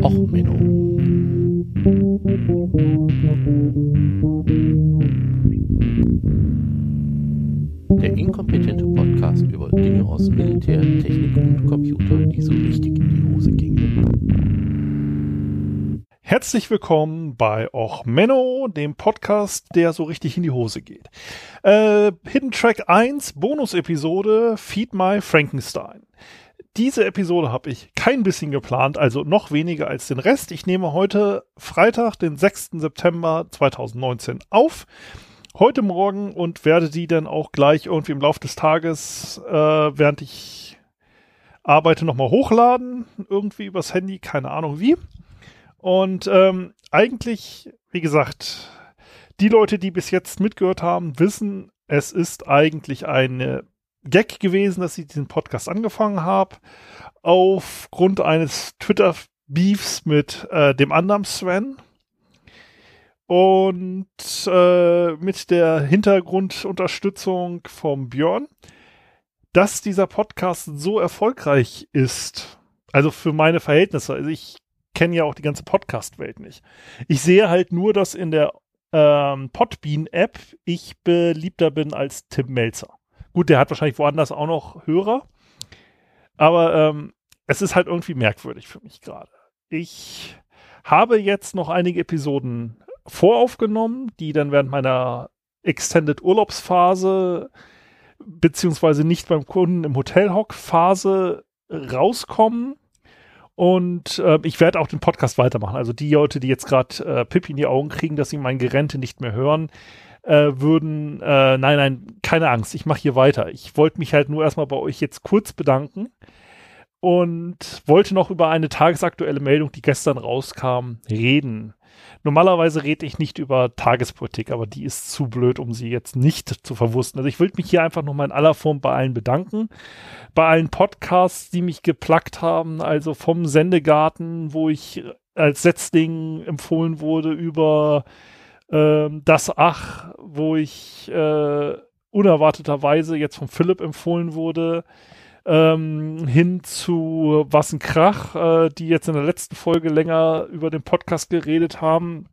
Och, Menno. Der inkompetente Podcast über Dinge aus Militär, Technik und Computer, die so richtig in die Hose gingen. Herzlich willkommen bei Och Menno, dem Podcast, der so richtig in die Hose geht. Äh, Hidden Track 1, Bonus-Episode, Feed My Frankenstein. Diese Episode habe ich kein bisschen geplant, also noch weniger als den Rest. Ich nehme heute Freitag, den 6. September 2019 auf. Heute Morgen und werde die dann auch gleich irgendwie im Laufe des Tages, äh, während ich arbeite, nochmal hochladen. Irgendwie übers Handy, keine Ahnung wie. Und ähm, eigentlich, wie gesagt, die Leute, die bis jetzt mitgehört haben, wissen, es ist eigentlich eine Gag gewesen, dass ich diesen Podcast angefangen habe. Aufgrund eines Twitter-Beefs mit äh, dem anderen Sven. Und äh, mit der Hintergrundunterstützung vom Björn, dass dieser Podcast so erfolgreich ist. Also für meine Verhältnisse. Also ich kenne ja auch die ganze Podcast-Welt nicht. Ich sehe halt nur, dass in der ähm, Podbean-App ich beliebter bin als Tim Melzer. Gut, der hat wahrscheinlich woanders auch noch Hörer. Aber ähm, es ist halt irgendwie merkwürdig für mich gerade. Ich habe jetzt noch einige Episoden voraufgenommen, die dann während meiner Extended Urlaubsphase beziehungsweise nicht beim Kunden im Hotelhock-Phase rauskommen. Und äh, ich werde auch den Podcast weitermachen. Also die Leute, die jetzt gerade äh, Pippi in die Augen kriegen, dass sie mein Gerente nicht mehr hören, äh, würden, äh, nein, nein, keine Angst, ich mache hier weiter. Ich wollte mich halt nur erstmal bei euch jetzt kurz bedanken und wollte noch über eine tagesaktuelle Meldung, die gestern rauskam, reden. Normalerweise rede ich nicht über Tagespolitik, aber die ist zu blöd, um sie jetzt nicht zu verwussten. Also ich will mich hier einfach nochmal in aller Form bei allen bedanken. Bei allen Podcasts, die mich geplackt haben, also vom Sendegarten, wo ich als Setzling empfohlen wurde, über ähm, das Ach, wo ich äh, unerwarteterweise jetzt von Philipp empfohlen wurde, ähm, hin zu Was ein Krach, äh, die jetzt in der letzten Folge länger über den Podcast geredet haben.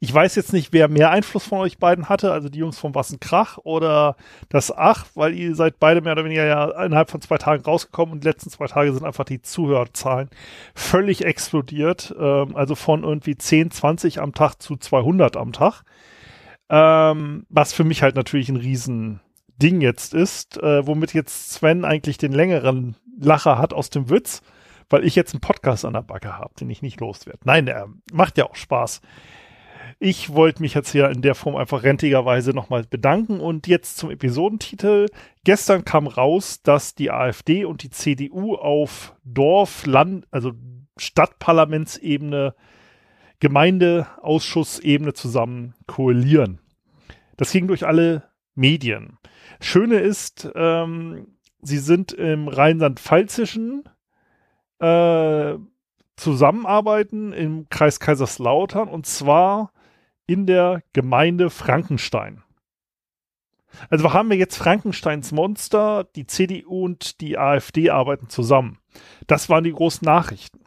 Ich weiß jetzt nicht, wer mehr Einfluss von euch beiden hatte, also die Jungs von Was ein Krach oder das Ach, weil ihr seid beide mehr oder weniger ja innerhalb von zwei Tagen rausgekommen und die letzten zwei Tage sind einfach die Zuhörerzahlen völlig explodiert. Ähm, also von irgendwie 10, 20 am Tag zu 200 am Tag. Ähm, was für mich halt natürlich ein Riesending jetzt ist, äh, womit jetzt Sven eigentlich den längeren Lacher hat aus dem Witz, weil ich jetzt einen Podcast an der Backe habe, den ich nicht loswerde. Nein, er macht ja auch Spaß. Ich wollte mich jetzt hier in der Form einfach rentigerweise nochmal bedanken und jetzt zum Episodentitel. Gestern kam raus, dass die AfD und die CDU auf Dorf, Land, also Stadtparlamentsebene, Gemeindeausschussebene zusammen koalieren. Das ging durch alle Medien. Schöne ist, ähm, sie sind im Rheinland-Pfälzischen äh, zusammenarbeiten im Kreis Kaiserslautern und zwar in der Gemeinde Frankenstein. Also haben wir jetzt Frankensteins Monster, die CDU und die AfD arbeiten zusammen. Das waren die großen Nachrichten.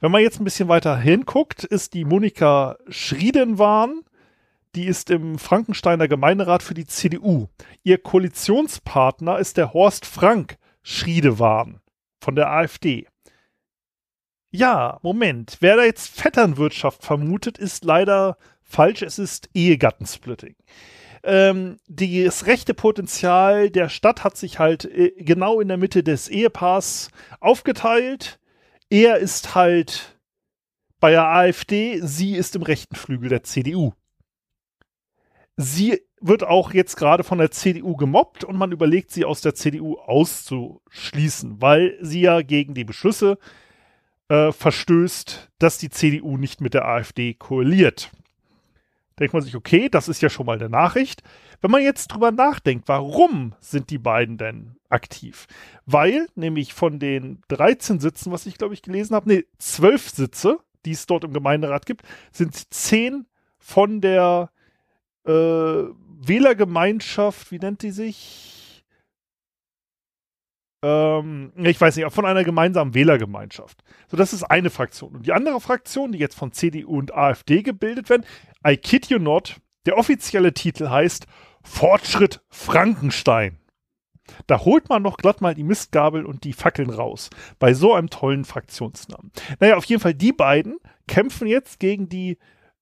Wenn man jetzt ein bisschen weiter hinguckt, ist die Monika Schriedenwahn, die ist im Frankensteiner Gemeinderat für die CDU. Ihr Koalitionspartner ist der Horst Frank Schriedewahn von der AfD. Ja, Moment. Wer da jetzt Vetternwirtschaft vermutet, ist leider falsch. Es ist Ehegattensplitting. Ähm, das rechte Potenzial der Stadt hat sich halt äh, genau in der Mitte des Ehepaars aufgeteilt. Er ist halt bei der AfD, sie ist im rechten Flügel der CDU. Sie wird auch jetzt gerade von der CDU gemobbt und man überlegt, sie aus der CDU auszuschließen, weil sie ja gegen die Beschlüsse äh, verstößt, dass die CDU nicht mit der AfD koaliert. Denkt man sich, okay, das ist ja schon mal eine Nachricht. Wenn man jetzt drüber nachdenkt, warum sind die beiden denn aktiv? Weil nämlich von den 13 Sitzen, was ich glaube ich gelesen habe, nee, 12 Sitze, die es dort im Gemeinderat gibt, sind 10 von der äh, Wählergemeinschaft, wie nennt die sich? Ähm, ich weiß nicht, von einer gemeinsamen Wählergemeinschaft. So, das ist eine Fraktion. Und die andere Fraktion, die jetzt von CDU und AfD gebildet werden, I kid you not, der offizielle Titel heißt Fortschritt Frankenstein. Da holt man noch glatt mal die Mistgabel und die Fackeln raus. Bei so einem tollen Fraktionsnamen. Naja, auf jeden Fall, die beiden kämpfen jetzt gegen die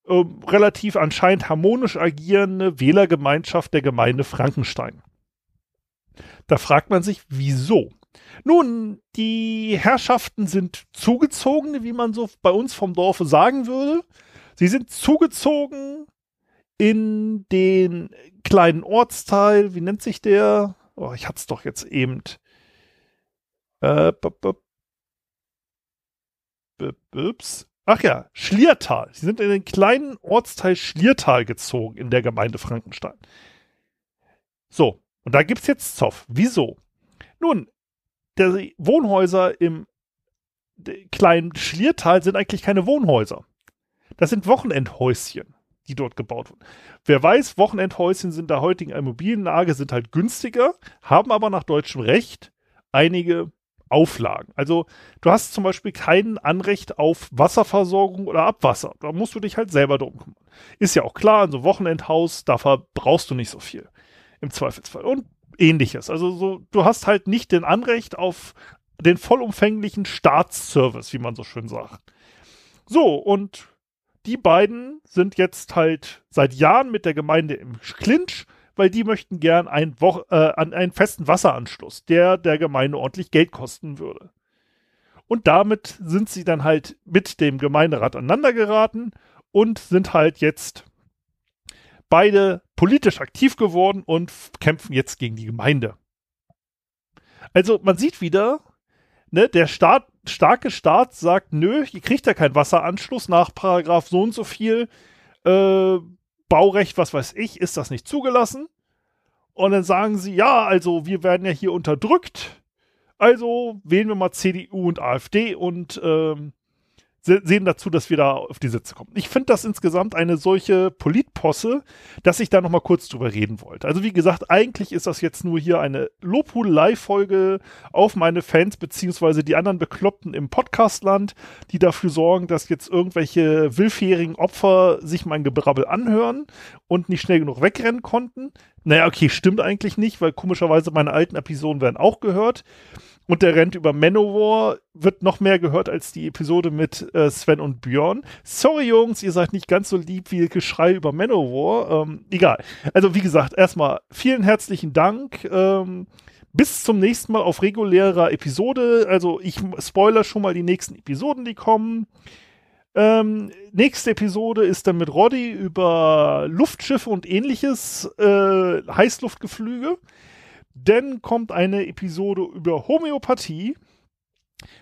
äh, relativ anscheinend harmonisch agierende Wählergemeinschaft der Gemeinde Frankenstein. Da fragt man sich, wieso? Nun, die Herrschaften sind zugezogen, wie man so bei uns vom Dorfe sagen würde. Sie sind zugezogen in den kleinen Ortsteil, wie nennt sich der? Oh, ich hatte es doch jetzt eben. Äh, ups. Ach ja, Schliertal. Sie sind in den kleinen Ortsteil Schliertal gezogen in der Gemeinde Frankenstein. So, und da gibt es jetzt Zoff. Wieso? Nun, der Wohnhäuser im kleinen Schliertal sind eigentlich keine Wohnhäuser. Das sind Wochenendhäuschen, die dort gebaut wurden. Wer weiß, Wochenendhäuschen sind der heutigen Immobilienlage, sind halt günstiger, haben aber nach deutschem Recht einige Auflagen. Also du hast zum Beispiel kein Anrecht auf Wasserversorgung oder Abwasser. Da musst du dich halt selber drum kümmern. Ist ja auch klar, also Wochenendhaus, dafür brauchst du nicht so viel im Zweifelsfall. Und ähnliches. Also so, du hast halt nicht den Anrecht auf den vollumfänglichen Staatsservice, wie man so schön sagt. So, und die beiden sind jetzt halt seit Jahren mit der Gemeinde im Clinch, weil die möchten gern einen, Wo äh, einen festen Wasseranschluss, der der Gemeinde ordentlich Geld kosten würde. Und damit sind sie dann halt mit dem Gemeinderat aneinander geraten und sind halt jetzt beide politisch aktiv geworden und kämpfen jetzt gegen die Gemeinde. Also man sieht wieder, ne, der Staat, starke Staat sagt, nö, ihr kriegt ja keinen Wasseranschluss nach Paragraph so und so viel, äh, Baurecht, was weiß ich, ist das nicht zugelassen. Und dann sagen sie, ja, also wir werden ja hier unterdrückt. Also wählen wir mal CDU und AfD und ähm, sehen dazu, dass wir da auf die Sitze kommen. Ich finde das insgesamt eine solche Politposse, dass ich da noch mal kurz drüber reden wollte. Also wie gesagt, eigentlich ist das jetzt nur hier eine Lobhudelei-Folge auf meine Fans beziehungsweise die anderen Bekloppten im Podcastland, die dafür sorgen, dass jetzt irgendwelche willfährigen Opfer sich mein Gebrabbel anhören und nicht schnell genug wegrennen konnten. Naja, okay, stimmt eigentlich nicht, weil komischerweise meine alten Episoden werden auch gehört. Und der rennt über Manowar, wird noch mehr gehört als die Episode mit äh, Sven und Björn. Sorry, Jungs, ihr seid nicht ganz so lieb wie Geschrei über Manowar. Ähm, egal. Also, wie gesagt, erstmal vielen herzlichen Dank. Ähm, bis zum nächsten Mal auf regulärer Episode. Also, ich spoiler schon mal die nächsten Episoden, die kommen. Ähm, nächste Episode ist dann mit Roddy über Luftschiffe und ähnliches äh, Heißluftgeflüge. Dann kommt eine Episode über Homöopathie.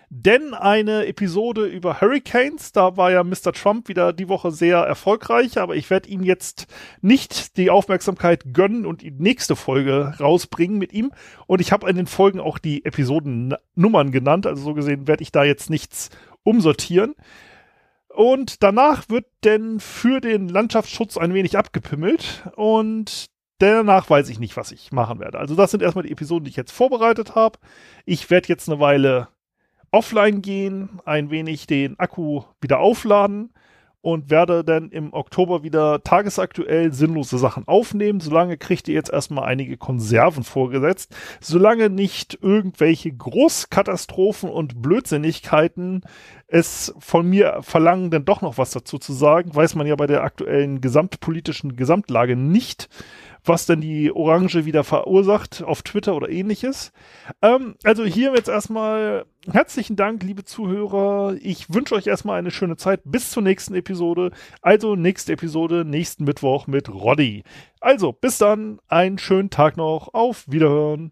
Denn eine Episode über Hurricanes, da war ja Mr. Trump wieder die Woche sehr erfolgreich, aber ich werde ihm jetzt nicht die Aufmerksamkeit gönnen und die nächste Folge rausbringen mit ihm. Und ich habe in den Folgen auch die Episodennummern genannt, also so gesehen werde ich da jetzt nichts umsortieren. Und danach wird denn für den Landschaftsschutz ein wenig abgepimmelt und danach weiß ich nicht, was ich machen werde. Also das sind erstmal die Episoden, die ich jetzt vorbereitet habe. Ich werde jetzt eine Weile offline gehen, ein wenig den Akku wieder aufladen und werde dann im Oktober wieder tagesaktuell sinnlose Sachen aufnehmen. Solange kriegt ihr jetzt erstmal einige Konserven vorgesetzt. Solange nicht irgendwelche Großkatastrophen und Blödsinnigkeiten es von mir verlangen, dann doch noch was dazu zu sagen, weiß man ja bei der aktuellen gesamtpolitischen Gesamtlage nicht was denn die Orange wieder verursacht auf Twitter oder ähnliches. Ähm, also hier jetzt erstmal herzlichen Dank, liebe Zuhörer. Ich wünsche euch erstmal eine schöne Zeit bis zur nächsten Episode. Also nächste Episode nächsten Mittwoch mit Roddy. Also bis dann, einen schönen Tag noch. Auf Wiederhören.